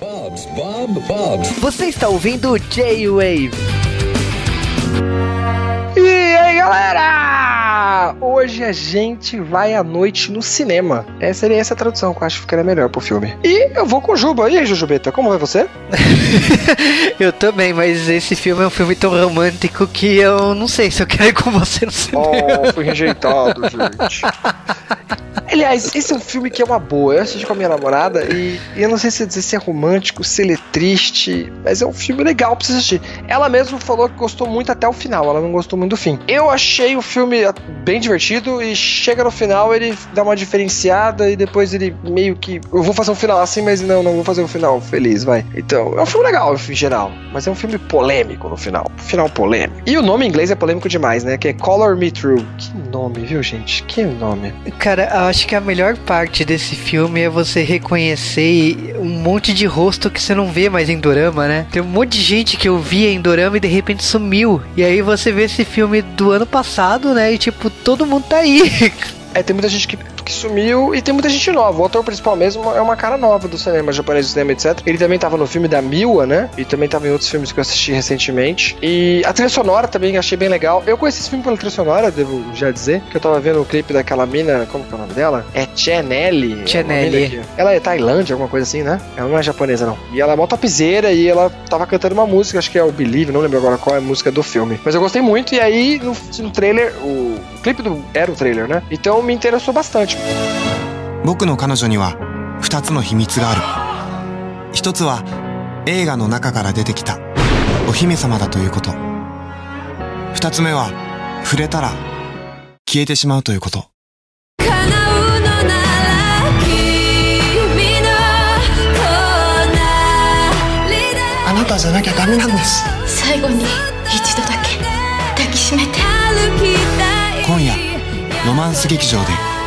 Bob's, Bob, Bob's. Você está ouvindo o J-Wave. E aí, galera! Hoje a gente vai à noite no cinema. Essa seria essa a tradução que eu acho que ficaria melhor pro filme. E eu vou com o Juba. E aí, Jujubeta, como vai você? eu também, mas esse filme é um filme tão romântico que eu não sei se eu quero ir com você no cinema. Oh, fui rejeitado, gente. Aliás, esse é um filme que é uma boa. Eu assisti com a minha namorada e, e eu não sei se dizer se é romântico, se ele é triste, mas é um filme legal pra você assistir. Ela mesma falou que gostou muito até o final, ela não gostou muito do fim. Eu achei o filme bem divertido e chega no final ele dá uma diferenciada e depois ele meio que. Eu vou fazer um final assim, mas não, não vou fazer um final feliz, vai. Então, é um filme legal em geral, mas é um filme polêmico no final. Final polêmico. E o nome em inglês é polêmico demais, né? Que é Color Me True. Que nome, viu, gente? Que nome. Cara, eu acho que a melhor parte desse filme é você reconhecer um monte de rosto que você não vê mais em Dorama, né? Tem um monte de gente que eu via em Dorama e de repente sumiu. E aí você vê esse filme do ano passado, né? E tipo, todo mundo tá aí. É, tem muita gente que que sumiu e tem muita gente nova. O ator principal mesmo é uma cara nova do cinema japonês, do cinema, etc. Ele também tava no filme da Miwa, né? E também tava em outros filmes que eu assisti recentemente. E a trilha sonora também achei bem legal. Eu conheci esse filme pela trilha sonora, devo já dizer, que eu tava vendo o clipe daquela mina, como que é o nome dela? É Chanelli. Chanelli. É ela é Tailândia, alguma coisa assim, né? Ela não é japonesa, não. E ela é mó topzeira e ela tava cantando uma música, acho que é o Believe, não lembro agora qual é a música do filme. Mas eu gostei muito e aí no, no trailer, o, o clipe do, era o trailer, né? Então me interessou bastante. 僕の彼女には2つの秘密がある。一つは映画の中から出てきたお姫様だということ。二つ目は触れたら消えてしまうということ。あなたじゃなきゃダメなんです。最後に一度だけ抱きしめてロマンス劇場で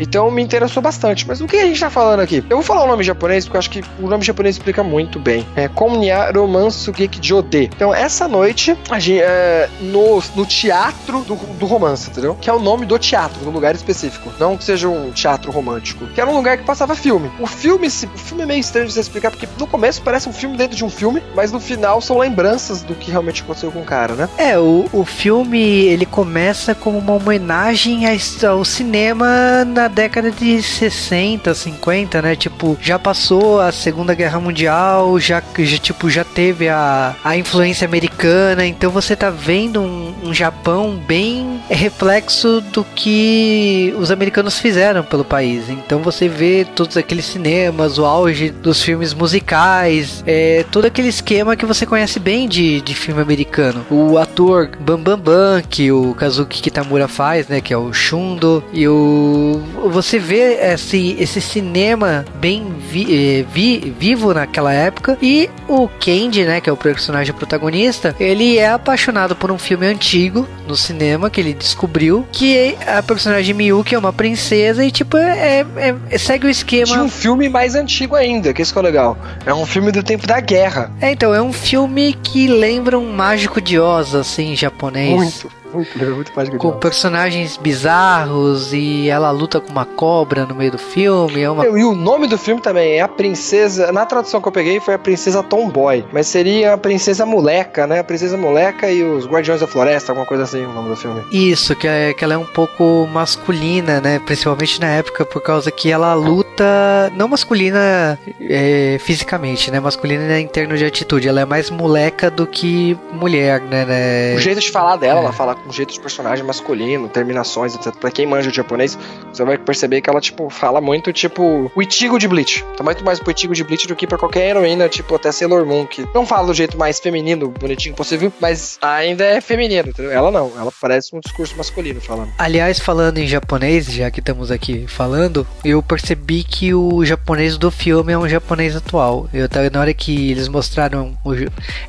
Então me interessou bastante. Mas o que a gente tá falando aqui? Eu vou falar o nome japonês porque eu acho que o nome japonês explica muito bem. É Komnya Romansu Gekijode. Então, essa noite, a gente, é, no, no teatro do, do romance, entendeu? Que é o nome do teatro, do lugar específico. Não que seja um teatro romântico. Que era um lugar que passava filme. O filme, o filme é meio estranho de você explicar, porque no começo parece um filme dentro de um filme, mas no final são lembranças do que realmente aconteceu com o cara, né? É, o, o filme ele começa como uma homenagem ao cinema na década de 60, 50, né? Tipo, já passou a Segunda Guerra Mundial, já, já tipo, já teve a, a influência americana, então você tá vendo um, um Japão bem reflexo do que os americanos fizeram pelo país. Então você vê todos aqueles cinemas, o auge dos filmes musicais, é, todo aquele esquema que você conhece bem de, de filme americano. O ator Bam Bam Bam, que o Kazuki Kitamura faz, né? Que é o Shundo, e o você vê esse, esse cinema bem vi, vi, vivo naquela época. E o Kenji, né, que é o personagem protagonista, ele é apaixonado por um filme antigo no cinema que ele descobriu, que a personagem Miyuki é uma princesa e tipo é, é, é segue o esquema. De um filme mais antigo ainda, que isso que é legal. É um filme do tempo da guerra. É, então é um filme que lembra um mágico de Oz assim, japonês. Muito. Muito, muito mágico com personagens bizarros e ela luta com uma cobra no meio do filme. É uma... E o nome do filme também é a princesa. Na tradução que eu peguei foi a princesa Tomboy, mas seria a princesa moleca, né? A princesa moleca e os Guardiões da Floresta, alguma coisa assim, o nome do filme. Isso, que, é, que ela é um pouco masculina, né? Principalmente na época, por causa que ela luta não masculina é, fisicamente, né? Masculina em termos de atitude. Ela é mais moleca do que mulher, né? né? O jeito de falar dela, é. ela fala com jeito de personagem masculino, terminações, etc. Pra quem manja o japonês, você vai perceber que ela, tipo, fala muito, tipo, o Ichigo de Bleach. Tá muito mais pro Ichigo de Bleach do que pra qualquer heroína, tipo, até Sailor Moon, que não fala do jeito mais feminino, bonitinho possível, mas ainda é feminino, entendeu? Ela não, ela parece um discurso masculino falando. Aliás, falando em japonês, já que estamos aqui falando, eu percebi que o japonês do filme é um japonês atual. Eu na hora que eles mostraram o,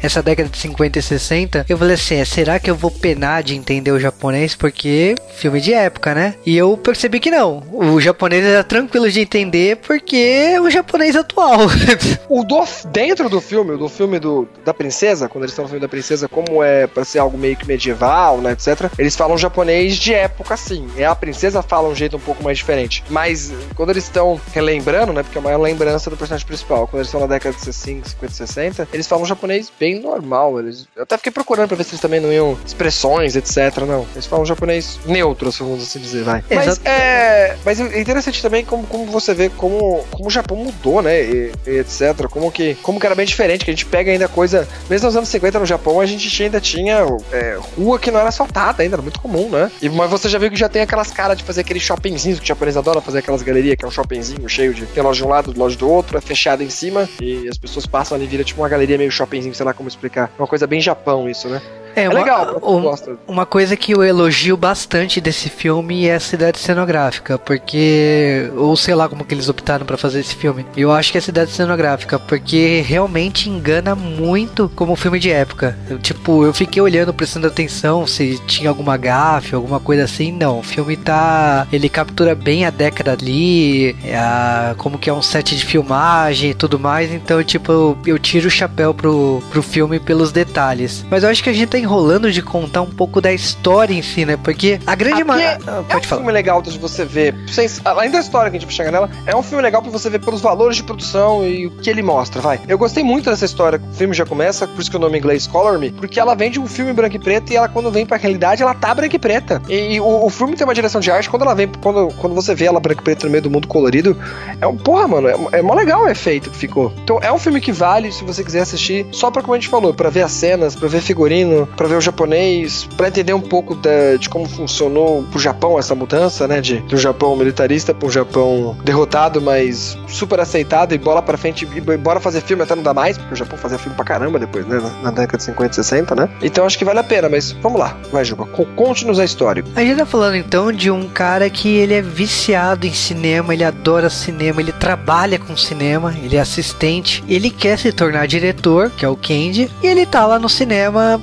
essa década de 50 e 60, eu falei assim, é, será que eu vou penar de entender o japonês porque filme de época, né? E eu percebi que não. O japonês era tranquilo de entender porque é o japonês atual. o do, dentro do filme, do filme do, da princesa, quando eles estão no filme da princesa, como é para ser algo meio que medieval, lá, etc. Eles falam japonês de época, sim. É a princesa fala um jeito um pouco mais diferente. Mas quando eles estão relembrando, né? Porque é uma lembrança do personagem principal. Quando eles estão na década de 50, 60, eles falam japonês bem normal. Eles, eu até fiquei procurando pra ver se eles também não iam expressões, etc. Não. Eles falam japonês neutro, vamos assim dizer, vai. Mas é, mas é interessante também como, como você vê como, como o Japão mudou, né? E, e etc. Como que, como que era bem diferente, que a gente pega ainda coisa. Mesmo nos anos 50 no Japão, a gente ainda tinha é, rua que não era asfaltada ainda, era muito comum, né? E, mas você já viu que já tem aquelas caras de fazer aqueles shoppingzinhos que o japonês adora fazer aquelas galerias, que é um shoppingzinho cheio de. Tem loja de um lado, loja do outro, é fechado em cima, e as pessoas passam ali, vira tipo uma galeria meio shoppingzinho, sei lá como explicar. É uma coisa bem Japão isso, né? É, é uma, legal, um. Uma coisa que eu elogio bastante desse filme é a cidade cenográfica, porque. Ou sei lá como que eles optaram para fazer esse filme. Eu acho que é a cidade cenográfica, porque realmente engana muito como filme de época. Eu, tipo, eu fiquei olhando, prestando atenção se tinha alguma gafe, alguma coisa assim. Não, o filme tá. Ele captura bem a década ali, a, como que é um set de filmagem e tudo mais. Então, tipo, eu, eu tiro o chapéu pro, pro filme pelos detalhes. Mas eu acho que a gente tá enrolando de contar um pouco da história em si, né? Porque a grande maioria. Ah, é um falar. filme legal de você ver. além da história que a gente vai chegar nela, é um filme legal pra você ver pelos valores de produção e o que ele mostra, vai. Eu gostei muito dessa história. O filme já começa, por isso que o nome em inglês Color Me, porque ela vem de um filme branco e preto e ela, quando vem pra realidade, ela tá branca e preta. E, e o, o, filme tem uma direção de arte, quando ela vem, quando, quando você vê ela branca e preta no meio do mundo colorido, é um porra, mano. É, é mó legal o efeito que ficou. Então é um filme que vale, se você quiser assistir, só pra como a gente falou, pra ver as cenas, pra ver figurino, para ver o japonês, para entender um pouco da, de como funcionou pro Japão essa mudança, né? De, do Japão militarista um Japão derrotado, mas super aceitado e bola para frente e bora fazer filme até não dá mais, porque o Japão fazia filme pra caramba depois, né? Na, na década de 50 e 60, né? Então acho que vale a pena, mas vamos lá, vai, Juba, conte-nos a história. A gente tá falando então de um cara que ele é viciado em cinema, ele adora cinema, ele trabalha com cinema, ele é assistente, ele quer se tornar diretor, que é o Kenji, e ele tá lá no cinema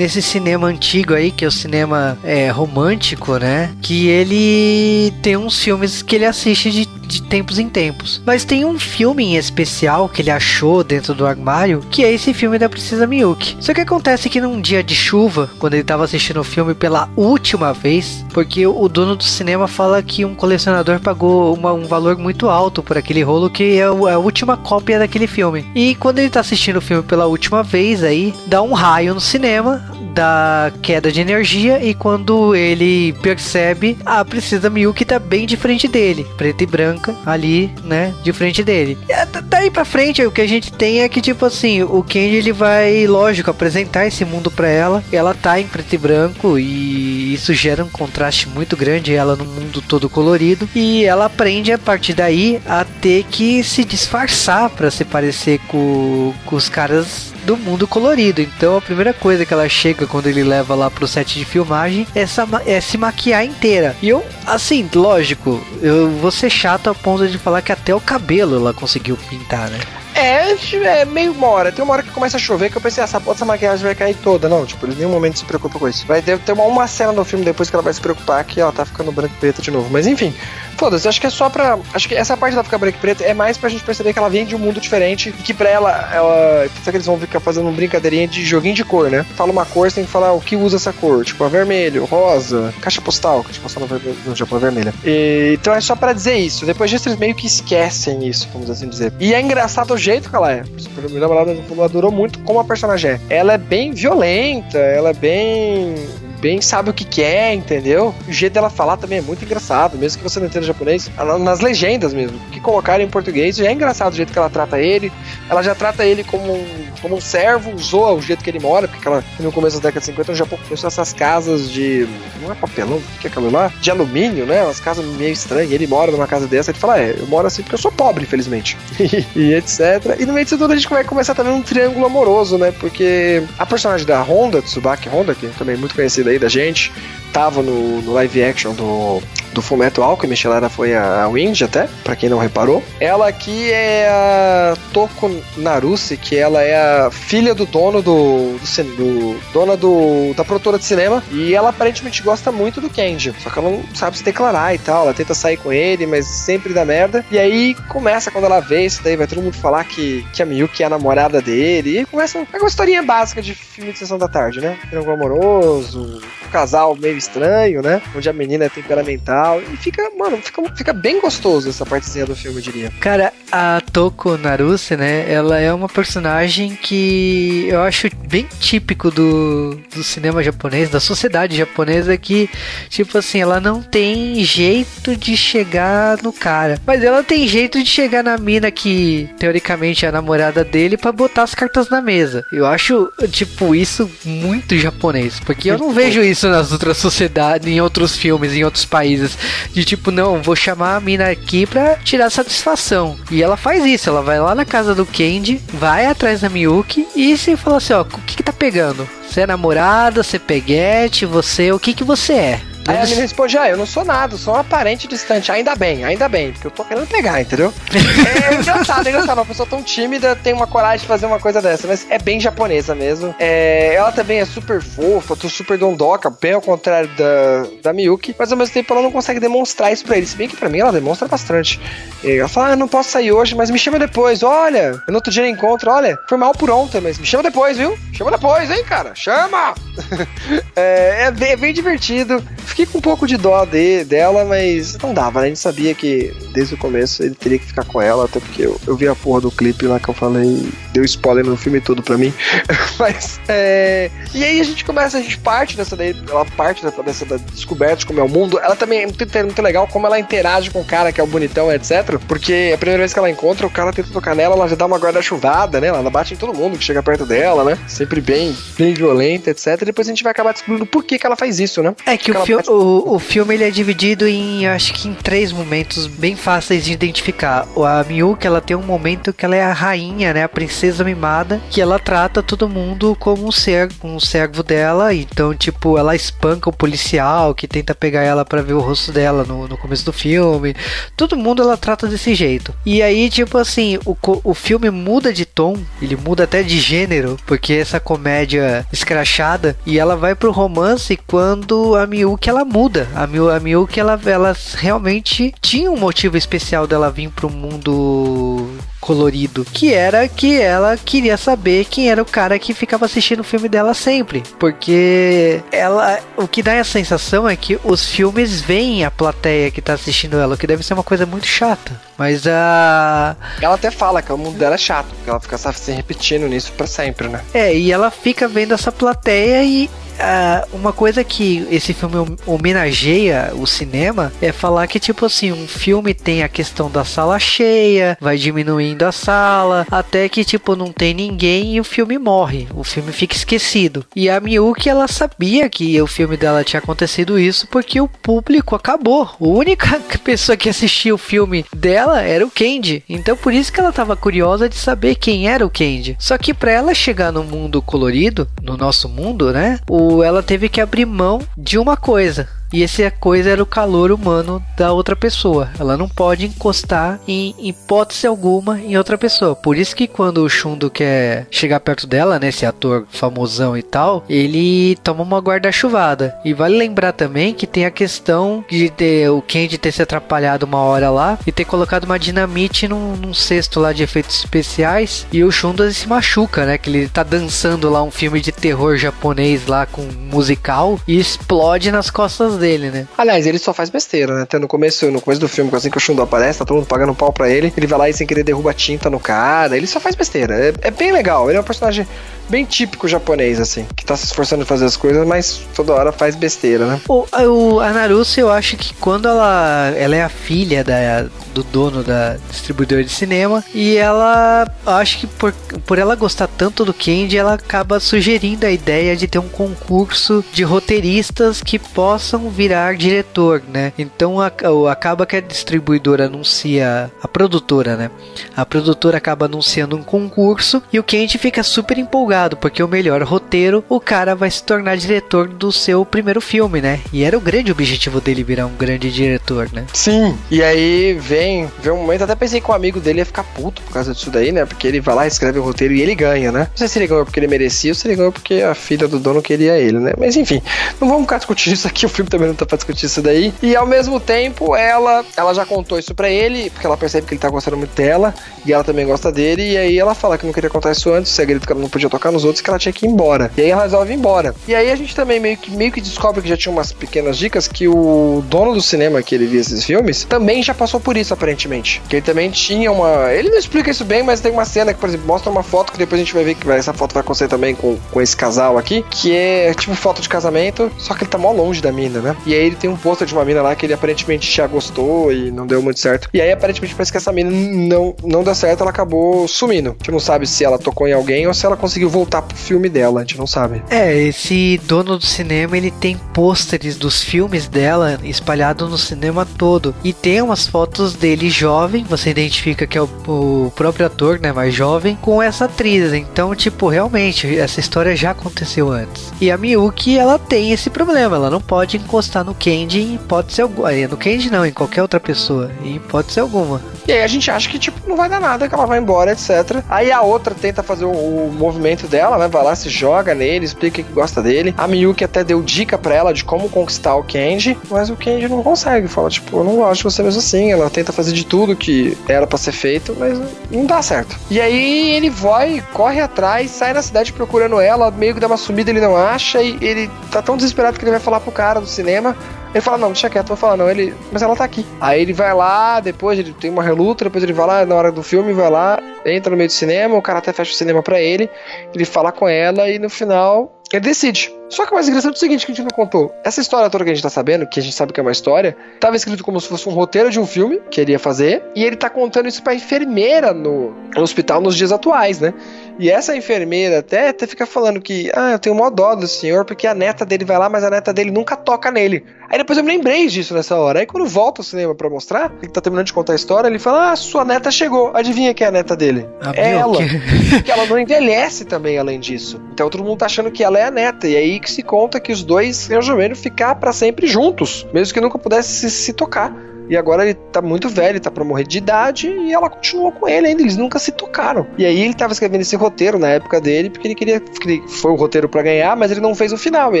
nesse cinema antigo aí, que é o cinema é, romântico, né? Que ele tem uns filmes que ele assiste de de tempos em tempos. Mas tem um filme em especial que ele achou dentro do armário, que é esse filme da Princesa Miyuki. Só que acontece que num dia de chuva, quando ele estava assistindo o filme pela última vez, porque o dono do cinema fala que um colecionador pagou uma, um valor muito alto por aquele rolo que é a última cópia daquele filme. E quando ele está assistindo o filme pela última vez aí, dá um raio no cinema, da queda de energia e quando ele percebe, a Princesa Miyuki tá bem de frente dele, preta e branca ali, né, de frente dele. E daí pra frente, o que a gente tem é que, tipo assim, o Kenji ele vai, lógico, apresentar esse mundo pra ela, ela tá em preto e branco e isso gera um contraste muito grande, ela no mundo todo colorido, e ela aprende a partir daí a ter que se disfarçar para se parecer com, com os caras do mundo colorido. Então a primeira coisa que ela chega quando ele leva lá pro set de filmagem é, é se maquiar inteira. E eu, assim, lógico, eu vou ser chato a ponto de falar que até o cabelo ela conseguiu pintar, né? É, é meio uma hora. Tem uma hora que começa a chover que eu pensei, essa, essa maquiagem vai cair toda. Não, tipo, em nenhum momento se preocupa com isso. Vai ter, uma, uma cena no filme depois que ela vai se preocupar que ela tá ficando branca e preta de novo. Mas enfim, Foda-se, acho que é só pra. Acho que essa parte da ficar branca e preta é mais pra gente perceber que ela vem de um mundo diferente e que pra ela, ela. Será que eles vão ficar fazendo uma brincadeirinha de joguinho de cor, né? Fala uma cor, você tem que falar o que usa essa cor. Tipo, a vermelho, rosa, caixa postal, caixa postal no, Japão é vermelha. E, então é só pra dizer isso. Depois disso, eles meio que esquecem isso, vamos assim dizer. E é engraçado jeito que ela é. Minha namorada adorou muito como a personagem é. Ela é bem violenta, ela é bem bem sabe o que quer, entendeu? O jeito dela falar também é muito engraçado, mesmo que você não entenda japonês, nas legendas mesmo, que colocaram em português, já é engraçado o jeito que ela trata ele. Ela já trata ele como um, como um servo, zoa o jeito que ele mora, porque ela, no começo da década de 50, o Japão começou essas casas de. Não é papelão, o que é aquilo lá? De alumínio, né? Umas casas meio estranhas. Ele mora numa casa dessa, ele fala: É, eu moro assim porque eu sou pobre, infelizmente. e etc. E no meio disso tudo a gente vai começar também um triângulo amoroso, né? Porque a personagem da Honda, Tsubaki Honda, que também é muito conhecida aí da gente, tava no, no live action do, do Fullmetal Alchemist, ela foi a, a Wind até, para quem não reparou. Ela aqui é a Toko Naruse, que ela é a filha do dono do, do, do dona do da produtora de cinema, e ela aparentemente gosta muito do Kenji, só que ela não sabe se declarar e tal, ela tenta sair com ele, mas sempre dá merda. E aí começa quando ela vê isso daí, vai todo mundo falar que, que a Miyuki é a namorada dele, e começa é uma historinha básica de filme de sessão da tarde, né? Triângulo amoroso, casal meio estranho, né? Onde a menina é temperamental. E fica, mano, fica, fica bem gostoso essa partezinha do filme, eu diria. Cara, a Toko Naruse, né? Ela é uma personagem que eu acho bem típico do, do cinema japonês, da sociedade japonesa, que, tipo assim, ela não tem jeito de chegar no cara. Mas ela tem jeito de chegar na mina que, teoricamente, é a namorada dele para botar as cartas na mesa. Eu acho, tipo, isso muito japonês. Porque eu não vejo isso nas outras sociedades, em outros filmes, em outros países. De tipo, não, vou chamar a mina aqui pra tirar satisfação. E ela faz isso, ela vai lá na casa do Candy, vai atrás da Miyuki e se fala assim, ó, o que que tá pegando? Você é namorada, você é peguete, você, o que que você é? Aí a menina responde: Ah, eu não sou nada, sou um aparente distante. Ainda bem, ainda bem, porque eu tô querendo pegar, entendeu? é engraçado, é engraçado. Uma pessoa tão tímida tem uma coragem de fazer uma coisa dessa, mas é bem japonesa mesmo. É, ela também é super fofa, tô super dondoca, bem ao contrário da, da Miyuki, mas ao mesmo tempo ela não consegue demonstrar isso pra ele. Se bem que pra mim ela demonstra bastante. E ela fala: Ah, não posso sair hoje, mas me chama depois. Olha, eu no outro dia encontro, olha, foi mal por ontem, mas me chama depois, viu? Chama depois, hein, cara? Chama! é, é, bem, é bem divertido. Fiquei com um pouco de dó de, dela, mas não dava, né? A gente sabia que desde o começo ele teria que ficar com ela, até porque eu, eu vi a porra do clipe lá que eu falei, deu spoiler no filme todo pra mim. mas, é... E aí a gente começa, a gente parte dessa daí, ela parte dessa, dessa da descoberta de como é o mundo. Ela também é muito, muito legal como ela interage com o cara que é o bonitão, etc. Porque a primeira vez que ela encontra, o cara tenta tocar nela, ela já dá uma guarda-chuvada, né? Ela bate em todo mundo que chega perto dela, né? Sempre bem, bem violenta, etc. E depois a gente vai acabar descobrindo por que, que ela faz isso, né? É que o, fi o, o, filme ele é dividido em, acho que em três momentos bem fáceis de identificar. A Miyuki, ela tem um momento que ela é a rainha, né? A princesa mimada, que ela trata todo mundo como um servo, um servo dela. Então, tipo, ela espanca o policial que tenta pegar ela para ver o rosto dela no, no começo do filme. Todo mundo ela trata desse jeito. E aí, tipo assim, o, o filme muda de tom, ele muda até de gênero, porque essa comédia escrachada e ela vai pro romance quando a Miyuki ela muda. A, Miu, a Miyuki ela, ela realmente tinha um motivo especial dela vir pro mundo colorido, que era que ela queria saber quem era o cara que ficava assistindo o filme dela sempre, porque ela, o que dá a sensação é que os filmes veem a plateia que tá assistindo ela, o que deve ser uma coisa muito chata. Mas a ela até fala que o mundo dela é chato, porque ela fica se repetindo nisso para sempre, né? É, e ela fica vendo essa plateia e uh, uma coisa que esse filme homenageia o cinema é falar que, tipo assim, um filme tem a questão da sala cheia, vai diminuindo a sala, até que, tipo, não tem ninguém e o filme morre. O filme fica esquecido. E a Miyuki, ela sabia que o filme dela tinha acontecido isso porque o público acabou. A única pessoa que assistia o filme dela era o Candy. Então, por isso que ela tava curiosa de saber quem era o Candy. Só que para ela chegar no mundo colorido, no nosso mundo, né? O ela teve que abrir mão de uma coisa. E essa coisa era o calor humano da outra pessoa. Ela não pode encostar em hipótese alguma em outra pessoa. Por isso que quando o Shundo quer chegar perto dela, né, esse ator famosão e tal, ele toma uma guarda-chuvada. E vale lembrar também que tem a questão de ter o Kenji ter se atrapalhado uma hora lá e ter colocado uma dinamite num, num cesto lá de efeitos especiais e o Shundo se machuca, né, que ele tá dançando lá um filme de terror japonês lá com musical e explode nas costas dele, né? Aliás, ele só faz besteira, né? Até no começo, no começo do filme, assim que o Shundo aparece, tá todo mundo pagando pau pra ele, ele vai lá e sem querer derruba tinta no cara, ele só faz besteira. É, é bem legal, ele é um personagem bem típico japonês, assim, que tá se esforçando em fazer as coisas, mas toda hora faz besteira, né? O, o, a Naruto, eu acho que quando ela, ela é a filha da, do dono da distribuidora de cinema, e ela, acho que por, por ela gostar tanto do Candy, ela acaba sugerindo a ideia de ter um concurso de roteiristas que possam virar diretor, né? Então a, acaba que a distribuidora anuncia, a produtora, né? A produtora acaba anunciando um concurso e o Candy fica super empolgado porque o melhor roteiro, o cara vai se tornar diretor do seu primeiro filme, né? E era o grande objetivo dele virar um grande diretor, né? Sim. E aí vem vê um momento, até pensei que o amigo dele ia ficar puto por causa disso daí, né? Porque ele vai lá, escreve o roteiro e ele ganha, né? Não sei se ele ganhou porque ele merecia ou se ele ganhou porque a filha do dono queria ele, né? Mas enfim, não vamos ficar discutindo isso aqui, o filme também não tá pra discutir isso daí. E ao mesmo tempo, ela, ela já contou isso pra ele, porque ela percebe que ele tá gostando muito dela, e ela também gosta dele, e aí ela fala que não queria contar isso antes, o segredo que ela não podia tocar nos outros, que ela tinha que ir embora. E aí ela resolve ir embora. E aí a gente também meio que, meio que descobre que já tinha umas pequenas dicas que o dono do cinema que ele via esses filmes também já passou por isso, aparentemente. Que ele também tinha uma. Ele não explica isso bem, mas tem uma cena que, por exemplo, mostra uma foto que depois a gente vai ver que essa foto vai acontecer também com, com esse casal aqui, que é tipo foto de casamento, só que ele tá mó longe da mina, né? E aí ele tem um pôster de uma mina lá que ele aparentemente já gostou e não deu muito certo. E aí aparentemente parece que essa mina não, não deu certo, ela acabou sumindo. A gente não sabe se ela tocou em alguém ou se ela conseguiu voltar pro filme dela, a gente não sabe. É, esse dono do cinema, ele tem pôsteres dos filmes dela espalhado no cinema todo. E tem umas fotos dele jovem, você identifica que é o, o próprio ator, né, mais jovem, com essa atriz. Então, tipo, realmente, essa história já aconteceu antes. E a Miyuki, ela tem esse problema, ela não pode encostar no Kenji em hipótese alguma. No Kenji não, em qualquer outra pessoa, em hipótese alguma. E aí a gente acha que, tipo, não vai dar nada, que ela vai embora, etc. Aí a outra tenta fazer o, o movimento dela, né? Vai lá, se joga nele, explica que gosta dele. A Miyuki até deu dica para ela de como conquistar o Kenji, mas o Kenji não consegue. Fala, tipo, eu não gosto de você mesmo assim. Ela tenta fazer de tudo que era para ser feito, mas não dá certo. E aí ele vai, corre atrás, sai na cidade procurando ela, meio que dá uma sumida, ele não acha, e ele tá tão desesperado que ele vai falar pro cara do cinema. Ele fala, não, deixa quieto, vou falar, não, ele. Mas ela tá aqui. Aí ele vai lá, depois ele tem uma reluta, depois ele vai lá na hora do filme, vai lá, entra no meio do cinema, o cara até fecha o cinema pra ele, ele fala com ela e no final ele decide. Só que o mais engraçado é o seguinte que a gente não contou. Essa história toda que a gente tá sabendo, que a gente sabe que é uma história, tava escrito como se fosse um roteiro de um filme que ele ia fazer, e ele tá contando isso pra enfermeira no, no hospital nos dias atuais, né? E essa enfermeira até, até fica falando que, ah, eu tenho mó dó do senhor, porque a neta dele vai lá, mas a neta dele nunca toca nele. Aí depois eu me lembrei disso nessa hora. Aí quando volta ao cinema pra mostrar, ele tá terminando de contar a história, ele fala, ah, sua neta chegou. Adivinha quem é a neta dele? A é ela. Porque ela não envelhece também, além disso. Então todo mundo tá achando que ela é a neta. E aí que se conta que os dois resolveram ficar pra sempre juntos, mesmo que nunca pudesse se, se tocar. E agora ele tá muito velho, tá pra morrer de idade, e ela continuou com ele ainda, eles nunca se tocaram. E aí ele tava escrevendo esse roteiro na época dele, porque ele queria. que Foi o roteiro pra ganhar, mas ele não fez o final. E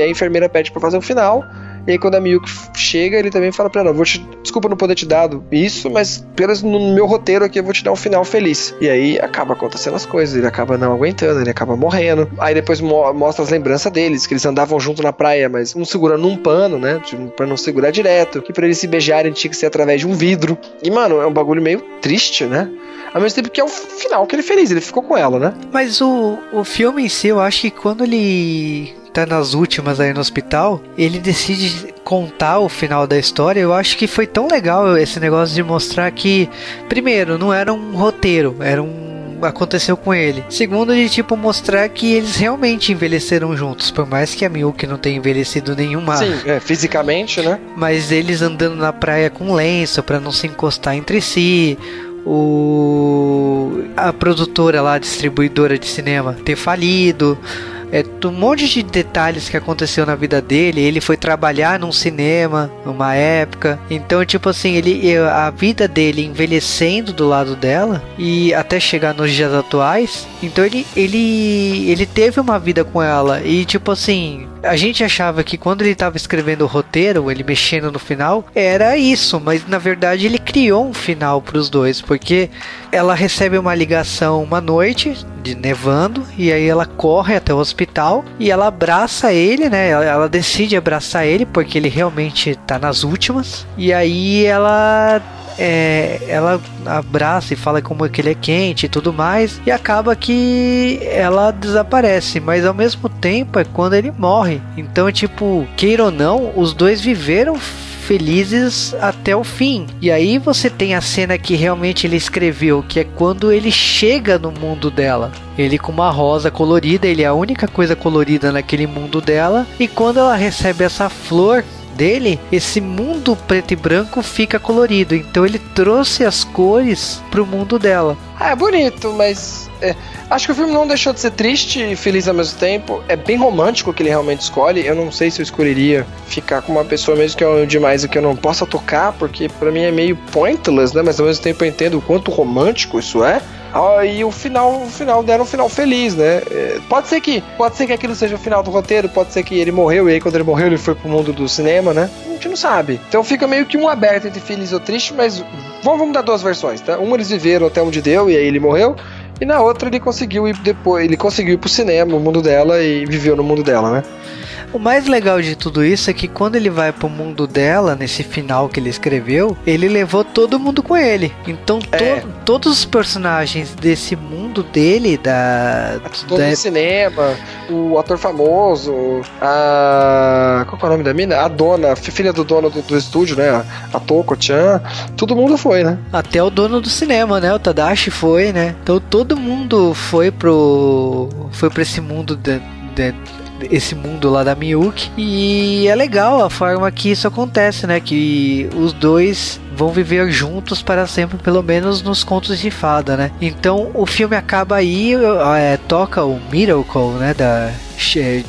a enfermeira pede pra fazer o final. E aí quando a Miyuki chega, ele também fala pra ela, vou te, desculpa não poder te dar isso, mas pelas no meu roteiro aqui eu vou te dar um final feliz. E aí acaba acontecendo as coisas, ele acaba não aguentando, ele acaba morrendo. Aí depois mo mostra as lembranças deles, que eles andavam junto na praia, mas um segurando um pano, né, pra não segurar direto, que pra eles se beijarem tinha que ser através de um vidro. E mano, é um bagulho meio triste, né? Ao mesmo tempo que é o final que ele feliz, ele ficou com ela, né? Mas o, o filme em si, eu acho que quando ele tá nas últimas aí no hospital, ele decide contar o final da história. Eu acho que foi tão legal esse negócio de mostrar que, primeiro, não era um roteiro, era um aconteceu com ele. Segundo, de tipo mostrar que eles realmente envelheceram juntos, por mais que a Miyuki não tenha envelhecido nenhuma. Sim, é, fisicamente, né? Mas eles andando na praia com lenço para não se encostar entre si. O a produtora lá, distribuidora de cinema, ter falido é, um monte de detalhes que aconteceu na vida dele. Ele foi trabalhar num cinema numa época. Então, tipo assim, ele a vida dele envelhecendo do lado dela e até chegar nos dias atuais. Então ele ele ele teve uma vida com ela e tipo assim, a gente achava que quando ele estava escrevendo o roteiro, ele mexendo no final, era isso, mas na verdade ele criou um final para os dois, porque ela recebe uma ligação uma noite de nevando e aí ela corre até o hospital e ela abraça ele, né? Ela, decide abraçar ele porque ele realmente tá nas últimas. E aí ela é, ela abraça e fala como é que ele é quente e tudo mais, e acaba que ela desaparece, mas ao mesmo tempo é quando ele morre. Então, tipo, queira ou não, os dois viveram felizes até o fim. E aí você tem a cena que realmente ele escreveu, que é quando ele chega no mundo dela. Ele com uma rosa colorida, ele é a única coisa colorida naquele mundo dela. E quando ela recebe essa flor dele, esse mundo preto e branco fica colorido. Então ele trouxe as cores pro mundo dela. Ah, é bonito, mas. é, acho que o filme não deixou de ser triste e feliz ao mesmo tempo. É bem romântico o que ele realmente escolhe. Eu não sei se eu escolheria ficar com uma pessoa mesmo que eu demais e que eu não possa tocar, porque pra mim é meio pointless, né? Mas ao mesmo tempo eu entendo o quanto romântico isso é. Ah, e o final, o final deram um final feliz, né? É, pode ser que, pode ser que aquilo seja o final do roteiro, pode ser que ele morreu e aí quando ele morreu ele foi pro mundo do cinema, né? A gente não sabe. Então fica meio que um aberto entre feliz ou triste, mas vamos, vamos dar duas versões, tá? Uma eles viveram até onde deu e aí ele morreu. E na outra ele conseguiu ir depois, ele conseguiu ir pro cinema, o mundo dela e viveu no mundo dela, né? O mais legal de tudo isso é que quando ele vai pro mundo dela, nesse final que ele escreveu, ele levou todo mundo com ele. Então to- É. todos os personagens desse mundo dele, da. Todo da cinema, o ator famoso, a. Qual é o nome da mina? A dona, fi- filha do dono do, do estúdio, né? A Toko-chan. Todo mundo foi, né? Até o dono do cinema, né? O Tadashi foi, né? Então todo mundo foi pro. Foi pra esse mundo de, de- esse mundo lá da Miyuki. E é legal a forma que isso acontece, né? Que os dois vão viver juntos para sempre, pelo menos nos contos de fada, né? Então o filme acaba aí, é, toca o Miracle, né? Da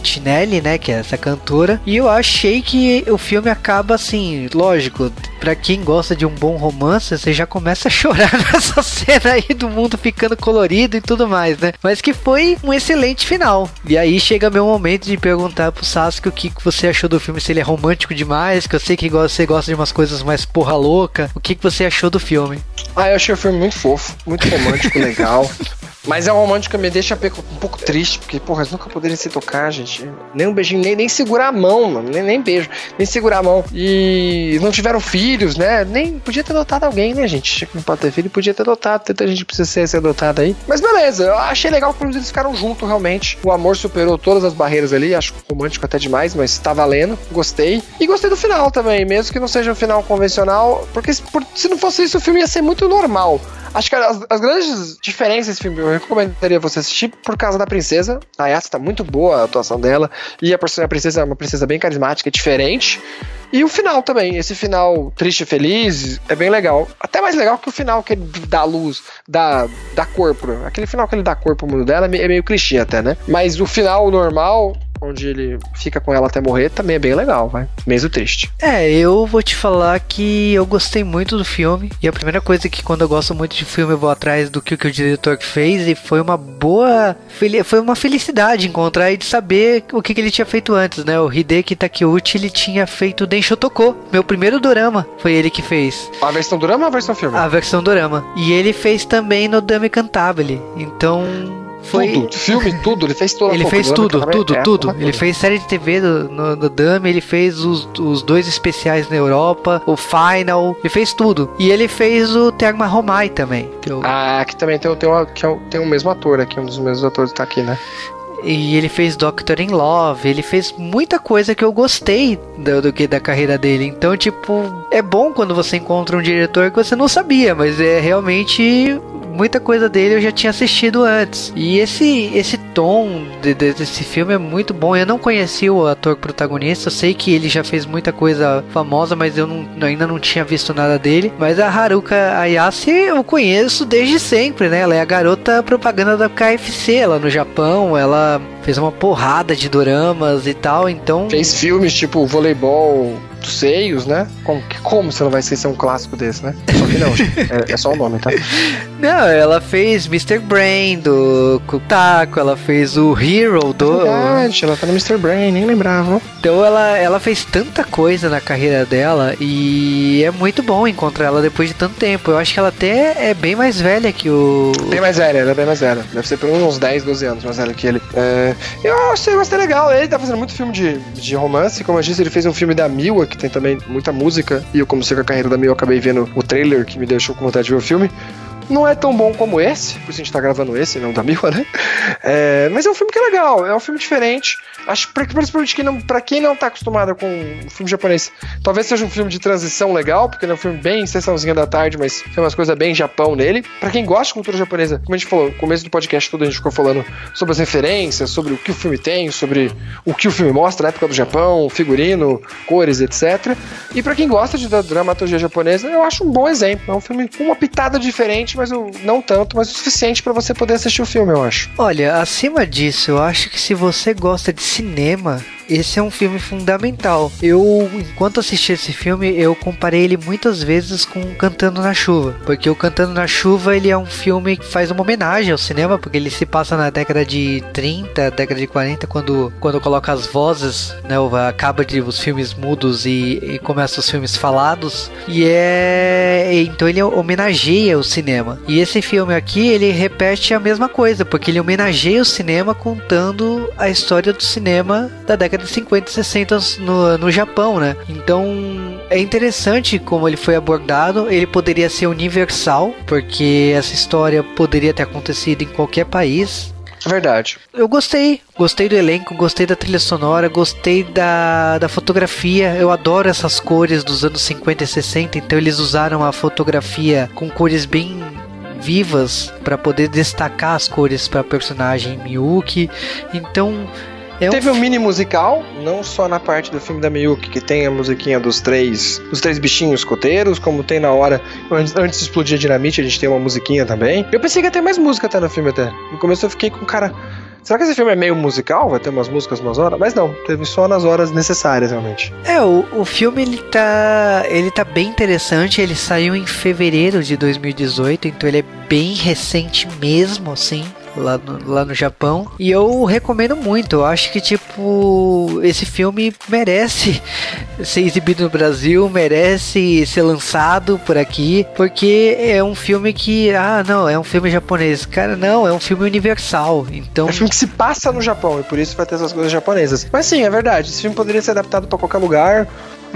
Tinelli, né? Que é essa cantora. E eu achei que o filme acaba assim, lógico, pra quem gosta de um bom romance, você já começa a chorar nessa cena aí do mundo ficando colorido e tudo mais, né? Mas que foi um excelente final. E aí chega meu momento de perguntar pro Sasuke o que você achou do filme, se ele é romântico demais, que eu sei que você gosta de umas coisas mais porra louca. O que você achou do filme? Ah, eu achei o filme muito fofo, muito romântico, legal. Mas é um romântico que me deixa um pouco triste, porque, porra, eles nunca poderiam se tocar, gente. Nem um beijinho, nem, nem segurar a mão, mano. Nem, nem beijo, nem segurar a mão. E não tiveram filhos, né? Nem podia ter adotado alguém, né, gente? Não pode ter filho, podia ter adotado. Tanta gente precisa ser, ser adotada aí. Mas beleza, eu achei legal que eles ficaram juntos, realmente. O amor superou todas as barreiras ali. Acho romântico até demais, mas tá valendo. Gostei. E gostei do final também, mesmo que não seja um final convencional. Porque se, por- se não fosse isso, o filme ia ser muito normal. Acho que as, as grandes diferenças desse filme, eu recomendaria você assistir por causa da princesa. A Yasa tá muito boa a atuação dela. E a, a princesa é uma princesa bem carismática e diferente. E o final também, esse final triste e feliz, é bem legal. Até mais legal que o final que ele dá luz, dá, dá corpo. Aquele final que ele dá corpo ao mundo dela é é meio clichê até, né? Mas o final normal, onde ele fica com ela até morrer, também é bem legal, vai. Mesmo triste. É, eu vou te falar que eu gostei muito do filme. E a primeira coisa que quando eu gosto muito de filme, eu vou atrás do que, o que o diretor fez. E foi uma boa. Foi uma felicidade encontrar e de saber o que, que ele tinha feito antes, né? O Hideki Takeuchi ele tinha feito Densho Toko, meu primeiro dorama. Foi ele que fez. A versão drama ou a versão filme? A versão dorama. E ele fez também no Dame Cantabile. Então. Foi. Tudo, filme, tudo, ele fez toda Ele fez do tudo, Drama, tudo, é, tudo. Ele fez série de TV do, no, no Dummy, ele fez os, os dois especiais na Europa, o Final, ele fez tudo. E ele fez o Terma Romai também. que eu- Ah, aqui também tem, tem, uma, que é o- tem o mesmo ator aqui, um dos mesmos atores que tá aqui, né? E ele fez Doctor in Love, ele fez muita coisa que eu gostei do, do que da carreira dele. Então, tipo, é bom quando você encontra um diretor que você não sabia, mas é realmente muita coisa dele eu já tinha assistido antes. E esse esse tom de- de- desse filme é muito bom. Eu não conheci o ator protagonista, eu sei que ele já fez muita coisa famosa, mas eu não- ainda não tinha visto nada dele. Mas a Haruka Ayase eu conheço desde sempre, né? Ela é a garota propaganda da KFC lá no Japão. Ela fez uma porrada de doramas e tal, então. Fez filmes tipo voleibol dos seios, né? Como, como você não vai esquecer um clássico desse, né? Só que não, é, é só o nome, tá? Não, ela fez Mr. Brain do Kutaku, ela fez o Hero do. Verdade, ela tá no Mr. Brain, nem lembrava. Então ela, ela fez tanta coisa na carreira dela e é muito bom encontrar ela depois de tanto tempo. Eu acho que ela até é bem mais velha que o. Bem mais velha, ela é bem mais velha. Deve ser por uns 10, 12 anos mais velha que ele. É, eu achei bastante legal. Ele tá fazendo muito filme de, de romance. Como eu disse, ele fez um filme da Miwa, que tem também muita música. E eu, como sei que a carreira da Miwa, acabei vendo o trailer que me deixou com vontade de ver o filme. Não é tão bom como esse, por isso a gente tá gravando esse, não da Miwa, né? É, mas é um filme que é legal, é um filme diferente. Acho que principalmente que não, pra quem não tá acostumado com o filme japonês, talvez seja um filme de transição legal, porque ele é um filme bem sessãozinha da tarde, mas tem umas coisas bem Japão nele. Pra quem gosta de cultura japonesa, como a gente falou, no começo do podcast todo a gente ficou falando sobre as referências, sobre o que o filme tem, sobre o que o filme mostra na época do Japão, figurino, cores, etc. E pra quem gosta de da dramaturgia japonesa, eu acho um bom exemplo. É um filme com uma pitada diferente, mas não tanto, mas o suficiente para você poder assistir o filme, eu acho. Olha, acima disso, eu acho que se você gosta de cinema, esse é um filme fundamental. Eu, enquanto assisti esse filme, eu comparei ele muitas vezes com Cantando na Chuva, porque o Cantando na Chuva ele é um filme que faz uma homenagem ao cinema, porque ele se passa na década de 30, década de 40, quando, quando coloca as vozes, né, acaba de os filmes mudos e, e começa os filmes falados, e é então ele homenageia o cinema. E esse filme aqui ele repete a mesma coisa, porque ele homenageia o cinema contando a história do cinema da década década de 50 e 60 no, no Japão, né? Então é interessante como ele foi abordado. Ele poderia ser universal, porque essa história poderia ter acontecido em qualquer país. Verdade. Eu gostei. Gostei do elenco, gostei da trilha sonora, gostei da, da fotografia. Eu adoro essas cores dos anos 50 e 60, então eles usaram a fotografia com cores bem vivas para poder destacar as cores para a personagem Miyuki. Então um... Teve um mini musical, não só na parte do filme da Miyuki, que tem a musiquinha dos três, dos três bichinhos coteiros, como tem na hora, antes, antes de explodir a dinamite, a gente tem uma musiquinha também. Eu pensei que ia ter mais música até no filme até. No começo eu fiquei com cara. Será que esse filme é meio musical? Vai ter umas músicas umas horas? Mas não, teve só nas horas necessárias, realmente. É, o, o filme ele tá. ele tá bem interessante. Ele saiu em fevereiro de 2018, então ele é bem recente mesmo, assim lá no, lá no Japão. E eu recomendo muito. Eu acho que, tipo, esse filme merece ser exibido no Brasil, merece ser lançado por aqui, porque é um filme que, ah, não, é um filme japonês. Cara, não, é um filme universal. Então. É um filme que se passa no Japão e por isso vai ter essas coisas japonesas. Mas sim, é verdade. Esse filme poderia ser adaptado para qualquer lugar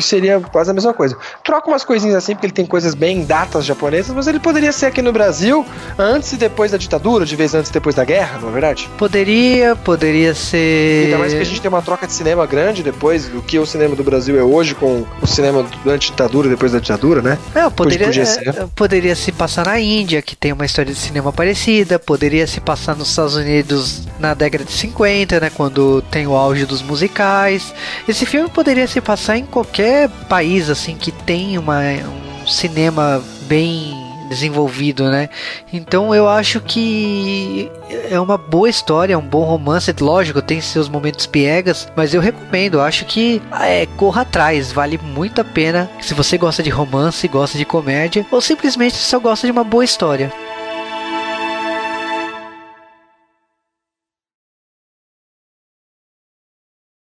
seria quase a mesma coisa. Troca umas coisinhas assim, porque ele tem coisas bem datas japonesas, mas ele poderia ser aqui no Brasil antes e depois da ditadura, de vez antes e depois da guerra, não é verdade? Poderia, poderia ser. Ainda mais que a gente tem uma troca de cinema grande depois do que o cinema do Brasil é hoje com o cinema durante a ditadura, depois da ditadura, né? Não, poderia, é, poderia se passar na Índia, que tem uma história de cinema parecida, poderia se passar nos Estados Unidos na década de 50, né? Quando tem o auge dos musicais. Esse filme poderia se passar em qualquer qualquer país assim que tem uma, um cinema bem desenvolvido, né? Então eu acho que é uma boa história, é um bom romance, lógico, tem seus momentos piegas, mas eu recomendo, acho que é, corra atrás, vale muito a pena se você gosta de romance, gosta de comédia, ou simplesmente só gosta de uma boa história.